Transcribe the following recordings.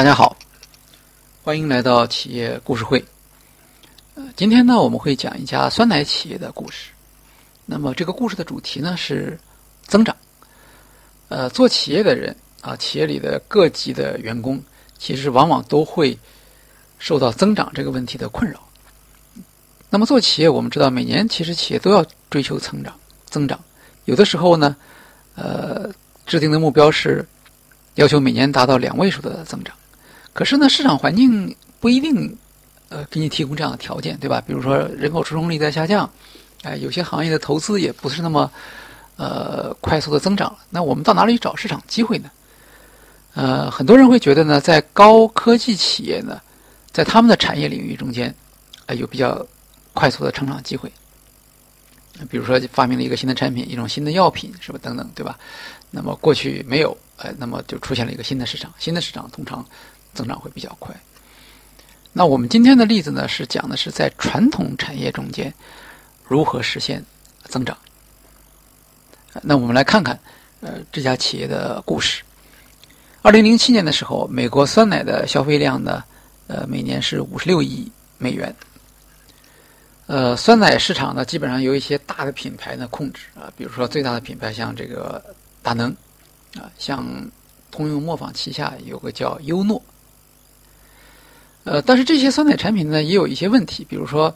大家好，欢迎来到企业故事会。呃，今天呢，我们会讲一家酸奶企业的故事。那么，这个故事的主题呢是增长。呃，做企业的人啊，企业里的各级的员工，其实往往都会受到增长这个问题的困扰。那么，做企业，我们知道，每年其实企业都要追求成长、增长。有的时候呢，呃，制定的目标是要求每年达到两位数的增长。可是呢，市场环境不一定，呃，给你提供这样的条件，对吧？比如说人口出生率在下降，哎，有些行业的投资也不是那么，呃，快速的增长。那我们到哪里找市场机会呢？呃，很多人会觉得呢，在高科技企业呢，在他们的产业领域中间，哎，有比较快速的成长机会。比如说发明了一个新的产品，一种新的药品，是吧？等等，对吧？那么过去没有，哎，那么就出现了一个新的市场，新的市场通常。增长会比较快。那我们今天的例子呢，是讲的是在传统产业中间如何实现增长。那我们来看看，呃，这家企业的故事。二零零七年的时候，美国酸奶的消费量呢，呃，每年是五十六亿美元。呃，酸奶市场呢，基本上由一些大的品牌呢控制啊，比如说最大的品牌像这个大能啊，像通用磨坊旗下有个叫优诺。呃，但是这些酸奶产品呢，也有一些问题，比如说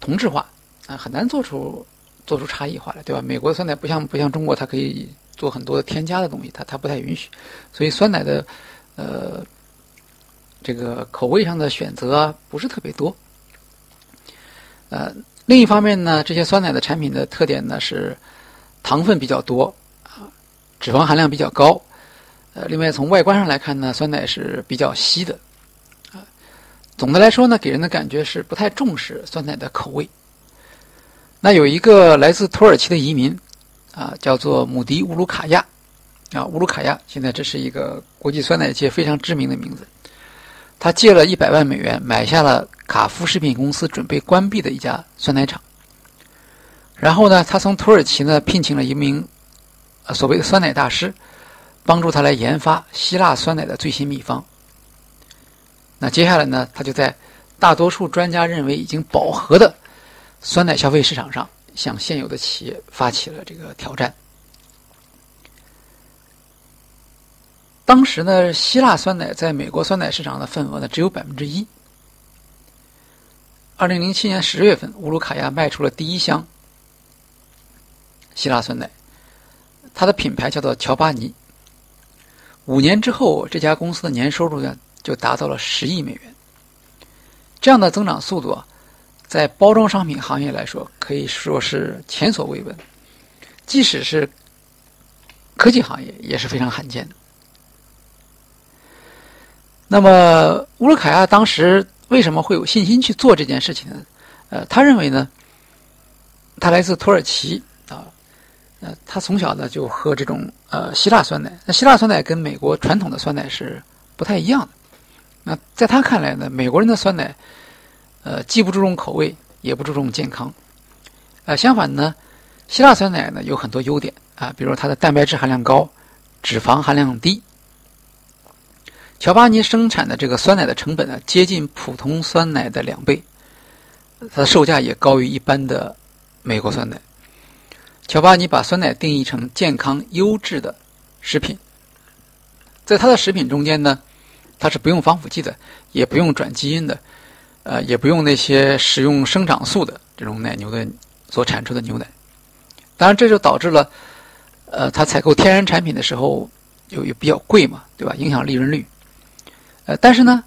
同质化啊，很难做出做出差异化来，对吧？美国的酸奶不像不像中国，它可以做很多添加的东西，它它不太允许，所以酸奶的呃这个口味上的选择不是特别多。呃，另一方面呢，这些酸奶的产品的特点呢是糖分比较多啊，脂肪含量比较高。呃，另外从外观上来看呢，酸奶是比较稀的。总的来说呢，给人的感觉是不太重视酸奶的口味。那有一个来自土耳其的移民，啊，叫做姆迪乌鲁卡亚，啊，乌鲁卡亚现在这是一个国际酸奶界非常知名的名字。他借了一百万美元买下了卡夫食品公司准备关闭的一家酸奶厂。然后呢，他从土耳其呢聘请了一名所谓的酸奶大师，帮助他来研发希腊酸奶的最新秘方。那接下来呢？他就在大多数专家认为已经饱和的酸奶消费市场上，向现有的企业发起了这个挑战。当时呢，希腊酸奶在美国酸奶市场的份额呢只有百分之一。二零零七年十月份，乌鲁卡亚卖出了第一箱希腊酸奶，它的品牌叫做乔巴尼。五年之后，这家公司的年收入呢？就达到了十亿美元，这样的增长速度啊，在包装商品行业来说可以说是前所未闻，即使是科技行业也是非常罕见的。那么乌鲁卡亚当时为什么会有信心去做这件事情呢？呃，他认为呢，他来自土耳其啊，呃，他从小呢就喝这种呃希腊酸奶，那希腊酸奶跟美国传统的酸奶是不太一样的。那在他看来呢，美国人的酸奶，呃，既不注重口味，也不注重健康，呃，相反呢，希腊酸奶呢有很多优点啊，比如它的蛋白质含量高，脂肪含量低。乔巴尼生产的这个酸奶的成本呢，接近普通酸奶的两倍，它的售价也高于一般的美国酸奶。乔巴尼把酸奶定义成健康优质的食品，在它的食品中间呢。它是不用防腐剂的，也不用转基因的，呃，也不用那些使用生长素的这种奶牛的所产出的牛奶。当然，这就导致了，呃，它采购天然产品的时候有有比较贵嘛，对吧？影响利润率。呃，但是呢，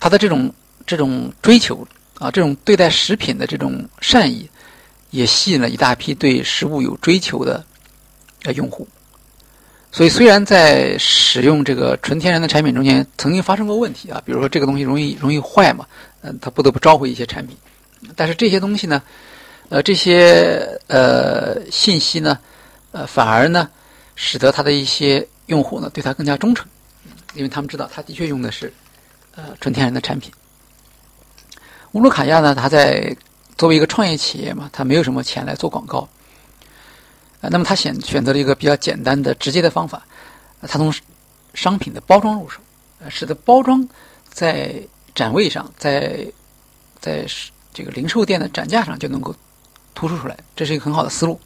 它的这种这种追求啊，这种对待食品的这种善意，也吸引了一大批对食物有追求的呃用户。所以，虽然在使用这个纯天然的产品中间曾经发生过问题啊，比如说这个东西容易容易坏嘛，嗯，他不得不召回一些产品。但是这些东西呢，呃，这些呃信息呢，呃，反而呢，使得他的一些用户呢对他更加忠诚，因为他们知道他的确用的是呃纯天然的产品。乌鲁卡亚呢，他在作为一个创业企业嘛，他没有什么钱来做广告。那么他选选择了一个比较简单的、直接的方法，他从商品的包装入手，使得包装在展位上，在在这个零售店的展架上就能够突出出来，这是一个很好的思路。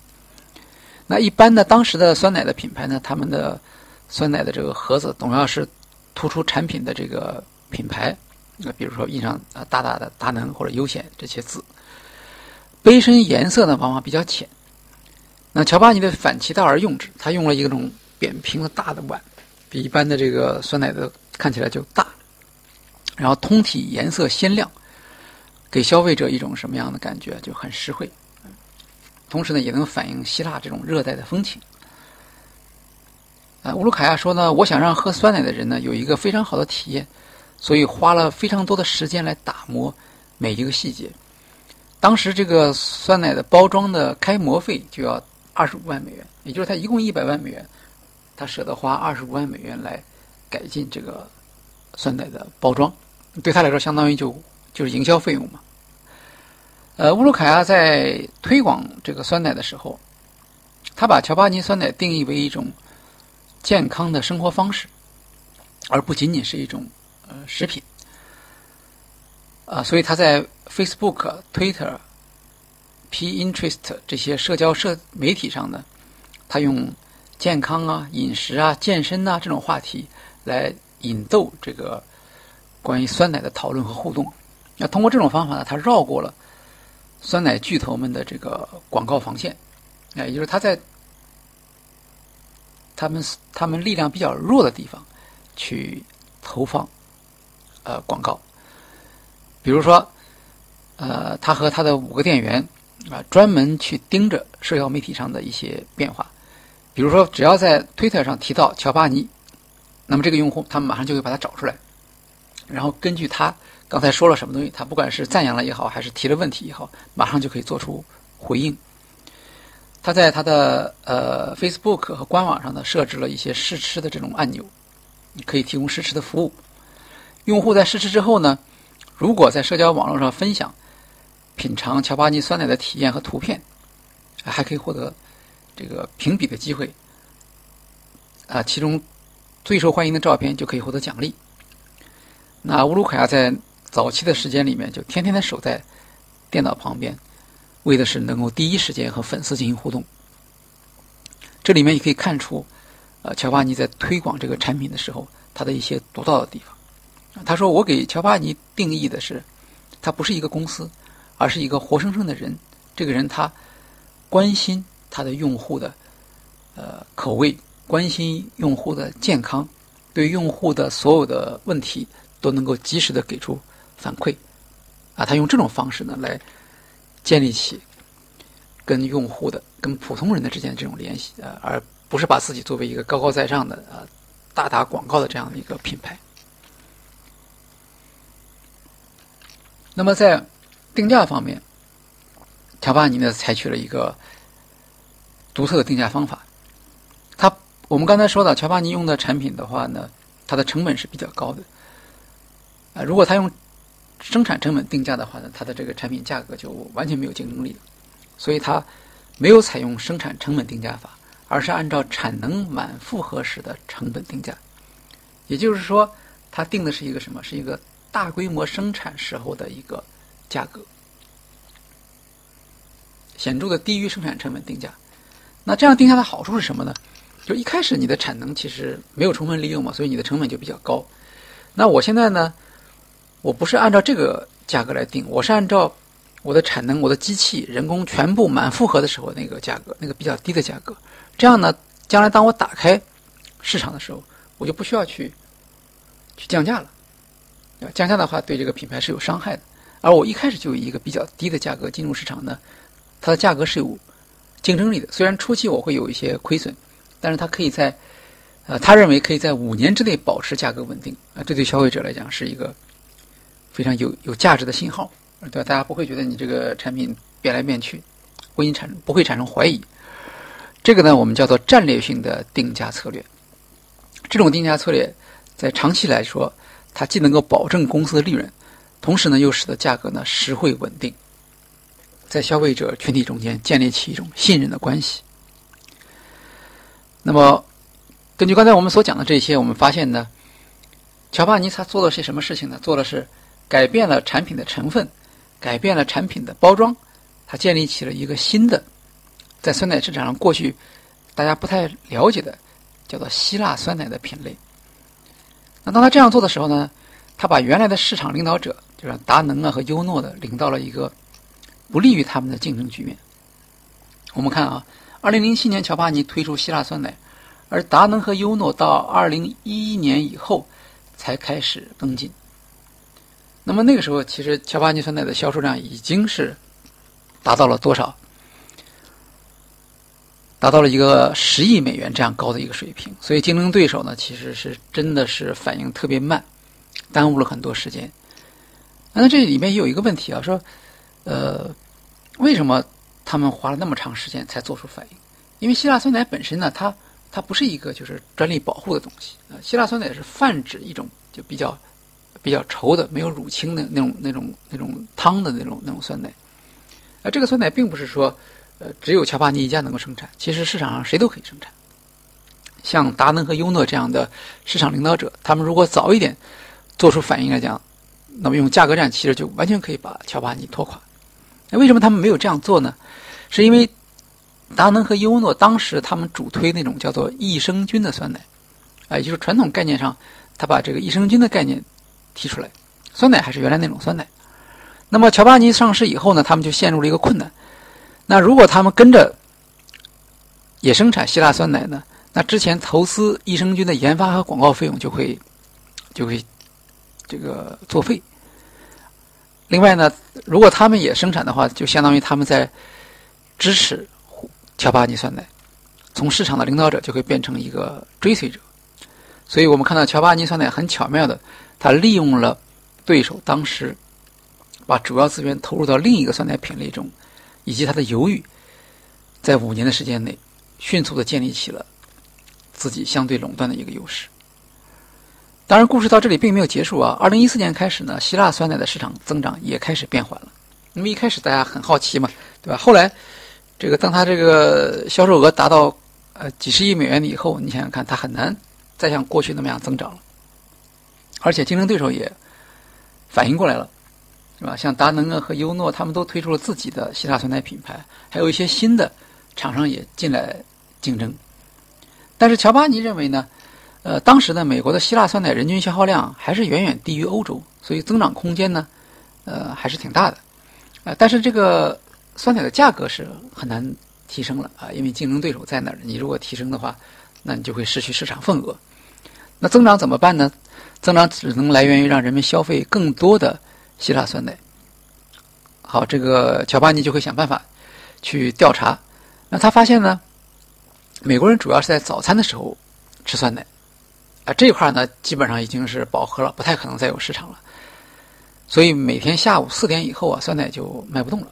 那一般的当时的酸奶的品牌呢，他们的酸奶的这个盒子总要是突出产品的这个品牌，那比如说印上啊大大的“达能”或者“优选”这些字。杯身颜色呢往往比较浅。那乔巴尼的反其道而用之，他用了一种扁平的大的碗，比一般的这个酸奶的看起来就大，然后通体颜色鲜亮，给消费者一种什么样的感觉？就很实惠。同时呢，也能反映希腊这种热带的风情。啊，乌鲁卡亚说呢，我想让喝酸奶的人呢有一个非常好的体验，所以花了非常多的时间来打磨每一个细节。当时这个酸奶的包装的开模费就要二十五万美元，也就是他一共一百万美元，他舍得花二十五万美元来改进这个酸奶的包装，对他来说相当于就就是营销费用嘛。呃，乌鲁卡亚在推广这个酸奶的时候，他把乔巴尼酸奶定义为一种健康的生活方式，而不仅仅是一种呃食品。啊，所以他在 Facebook、Twitter、Pinterest 这些社交社媒体上呢，他用健康啊、饮食啊、健身呐这种话题来引逗这个关于酸奶的讨论和互动。那通过这种方法呢，他绕过了。酸奶巨头们的这个广告防线，哎，也就是他在他们他们力量比较弱的地方去投放呃广告，比如说，呃，他和他的五个店员啊，专门去盯着社交媒体上的一些变化，比如说，只要在推特上提到乔巴尼，那么这个用户他们马上就会把它找出来，然后根据他。刚才说了什么东西？他不管是赞扬了也好，还是提了问题也好，马上就可以做出回应。他在他的呃 Facebook 和官网上呢，设置了一些试吃的这种按钮，你可以提供试吃的服务。用户在试吃之后呢，如果在社交网络上分享品尝乔巴尼酸奶的体验和图片，还可以获得这个评比的机会。啊，其中最受欢迎的照片就可以获得奖励。那乌鲁卡亚在早期的时间里面，就天天的守在电脑旁边，为的是能够第一时间和粉丝进行互动。这里面也可以看出，呃，乔巴尼在推广这个产品的时候，他的一些独到的地方。他说：“我给乔巴尼定义的是，他不是一个公司，而是一个活生生的人。这个人他关心他的用户的呃口味，关心用户的健康，对用户的所有的问题都能够及时的给出。”反馈，啊，他用这种方式呢来建立起跟用户的、跟普通人的之间这种联系，呃，而不是把自己作为一个高高在上的啊大打广告的这样的一个品牌。那么在定价方面，乔巴尼呢采取了一个独特的定价方法。他我们刚才说到，乔巴尼用的产品的话呢，它的成本是比较高的，啊，如果他用生产成本定价的话呢，它的这个产品价格就完全没有竞争力，所以它没有采用生产成本定价法，而是按照产能满负荷时的成本定价。也就是说，它定的是一个什么？是一个大规模生产时候的一个价格，显著的低于生产成本定价。那这样定价的好处是什么呢？就一开始你的产能其实没有充分利用嘛，所以你的成本就比较高。那我现在呢？我不是按照这个价格来定，我是按照我的产能、我的机器、人工全部满负荷的时候那个价格，那个比较低的价格。这样呢，将来当我打开市场的时候，我就不需要去去降价了。降价的话，对这个品牌是有伤害的。而我一开始就以一个比较低的价格进入市场呢，它的价格是有竞争力的。虽然初期我会有一些亏损，但是它可以在呃，他认为可以在五年之内保持价格稳定啊，这对消费者来讲是一个。非常有有价值的信号，对吧？大家不会觉得你这个产品变来变去，会产不会产生怀疑？这个呢，我们叫做战略性的定价策略。这种定价策略在长期来说，它既能够保证公司的利润，同时呢，又使得价格呢实惠稳定，在消费者群体中间建立起一种信任的关系。那么，根据刚才我们所讲的这些，我们发现呢。乔巴尼他做的是什么事情呢？做的是改变了产品的成分，改变了产品的包装，他建立起了一个新的，在酸奶市场上过去大家不太了解的，叫做希腊酸奶的品类。那当他这样做的时候呢，他把原来的市场领导者，就是达能啊和优诺的，领到了一个不利于他们的竞争局面。我们看啊，二零零七年乔巴尼推出希腊酸奶，而达能和优诺到二零一一年以后。才开始跟进。那么那个时候，其实乔巴尼酸奶的销售量已经是达到了多少？达到了一个十亿美元这样高的一个水平。所以竞争对手呢，其实是真的是反应特别慢，耽误了很多时间。那这里面也有一个问题啊，说，呃，为什么他们花了那么长时间才做出反应？因为希腊酸奶本身呢，它它不是一个就是专利保护的东西啊。希腊酸奶是泛指一种就比较比较稠的、没有乳清的那种那种那种汤的那种那种酸奶。而这个酸奶并不是说呃只有乔巴尼一家能够生产，其实市场上谁都可以生产。像达能和优诺这样的市场领导者，他们如果早一点做出反应来讲，那么用价格战其实就完全可以把乔巴尼拖垮。那为什么他们没有这样做呢？是因为。达能和优诺当时他们主推那种叫做益生菌的酸奶，啊，也就是传统概念上，他把这个益生菌的概念提出来，酸奶还是原来那种酸奶。那么乔巴尼上市以后呢，他们就陷入了一个困难。那如果他们跟着也生产希腊酸奶呢，那之前投资益生菌的研发和广告费用就会就会这个作废。另外呢，如果他们也生产的话，就相当于他们在支持。乔巴尼酸奶从市场的领导者就会变成一个追随者，所以我们看到乔巴尼酸奶很巧妙的，他利用了对手当时把主要资源投入到另一个酸奶品类中，以及他的犹豫，在五年的时间内迅速的建立起了自己相对垄断的一个优势。当然，故事到这里并没有结束啊！二零一四年开始呢，希腊酸奶的市场增长也开始变缓了。那么一开始大家很好奇嘛，对吧？后来。这个当它这个销售额达到呃几十亿美元以后，你想想看，它很难再像过去那么样增长了。而且竞争对手也反应过来了，是吧？像达能啊和优诺，他们都推出了自己的希腊酸奶品牌，还有一些新的厂商也进来竞争。但是乔巴尼认为呢，呃，当时呢，美国的希腊酸奶人均消耗量还是远远低于欧洲，所以增长空间呢，呃，还是挺大的。呃，但是这个。酸奶的价格是很难提升了啊，因为竞争对手在那儿。你如果提升的话，那你就会失去市场份额。那增长怎么办呢？增长只能来源于让人们消费更多的希腊酸奶。好，这个乔巴尼就会想办法去调查。那他发现呢，美国人主要是在早餐的时候吃酸奶啊，这块呢基本上已经是饱和了，不太可能再有市场了。所以每天下午四点以后啊，酸奶就卖不动了。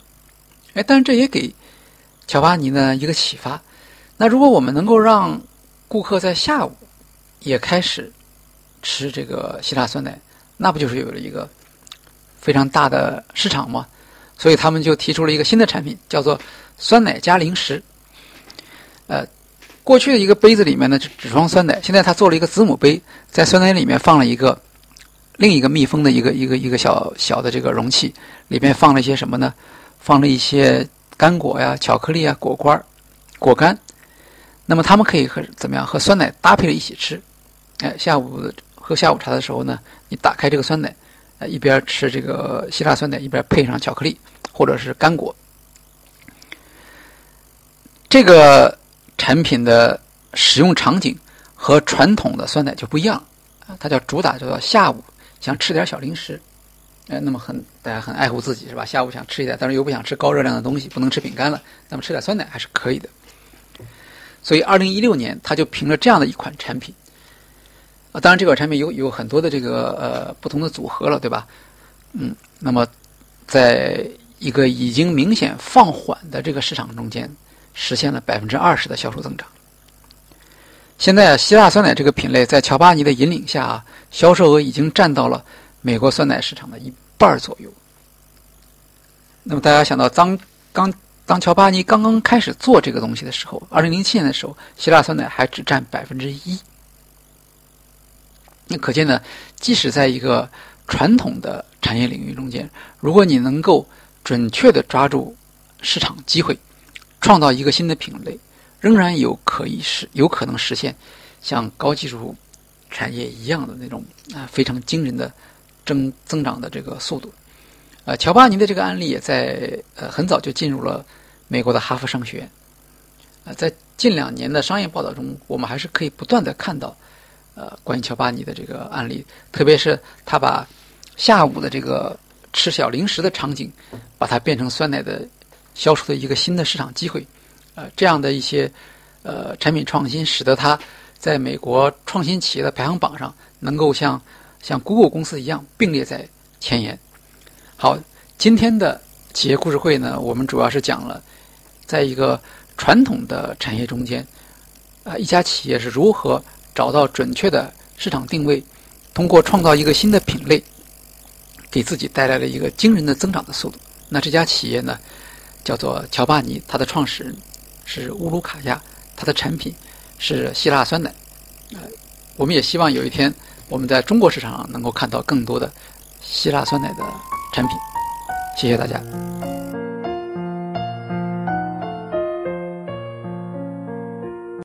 哎，但是这也给乔巴尼呢一个启发。那如果我们能够让顾客在下午也开始吃这个希腊酸奶，那不就是有了一个非常大的市场吗？所以他们就提出了一个新的产品，叫做酸奶加零食。呃，过去的一个杯子里面呢只只装酸奶，现在他做了一个子母杯，在酸奶里面放了一个另一个密封的一个一个一个小小的这个容器，里面放了一些什么呢？放了一些干果呀、巧克力啊、果干果干，那么他们可以和怎么样和酸奶搭配着一起吃？哎，下午喝下午茶的时候呢，你打开这个酸奶，呃，一边吃这个希腊酸奶，一边配上巧克力或者是干果。这个产品的使用场景和传统的酸奶就不一样啊，它叫主打叫做下午想吃点小零食。哎，那么很大家很爱护自己是吧？下午想吃一点，但是又不想吃高热量的东西，不能吃饼干了，那么吃点酸奶还是可以的。所以，二零一六年他就凭着这样的一款产品，啊，当然这款产品有有很多的这个呃不同的组合了，对吧？嗯，那么在一个已经明显放缓的这个市场中间，实现了百分之二十的销售增长。现在希腊酸奶这个品类在乔巴尼的引领下啊，销售额已经占到了。美国酸奶市场的一半左右。那么大家想到，当刚当乔巴尼刚刚开始做这个东西的时候，二零零七年的时候，希腊酸奶还只占百分之一。那可见呢，即使在一个传统的产业领域中间，如果你能够准确的抓住市场机会，创造一个新的品类，仍然有可以实有可能实现像高技术产业一样的那种啊非常惊人的增增长的这个速度。呃，乔巴尼的这个案例也在呃很早就进入了美国的哈佛商学院。呃，在近两年的商业报道中，我们还是可以不断的看到呃关于乔巴尼的这个案例，特别是他把下午的这个吃小零食的场景，把它变成酸奶的销售的一个新的市场机会，呃，这样的一些呃产品创新，使得它在美国创新企业的排行榜上能够像像 Google 公司一样并列在前沿。好，今天的企业故事会呢，我们主要是讲了，在一个传统的产业中间，啊，一家企业是如何找到准确的市场定位，通过创造一个新的品类。给自己带来了一个惊人的增长的速度。那这家企业呢，叫做乔巴尼，它的创始人是乌鲁卡亚，它的产品是希腊酸奶。呃，我们也希望有一天我们在中国市场上能够看到更多的希腊酸奶的产品。谢谢大家。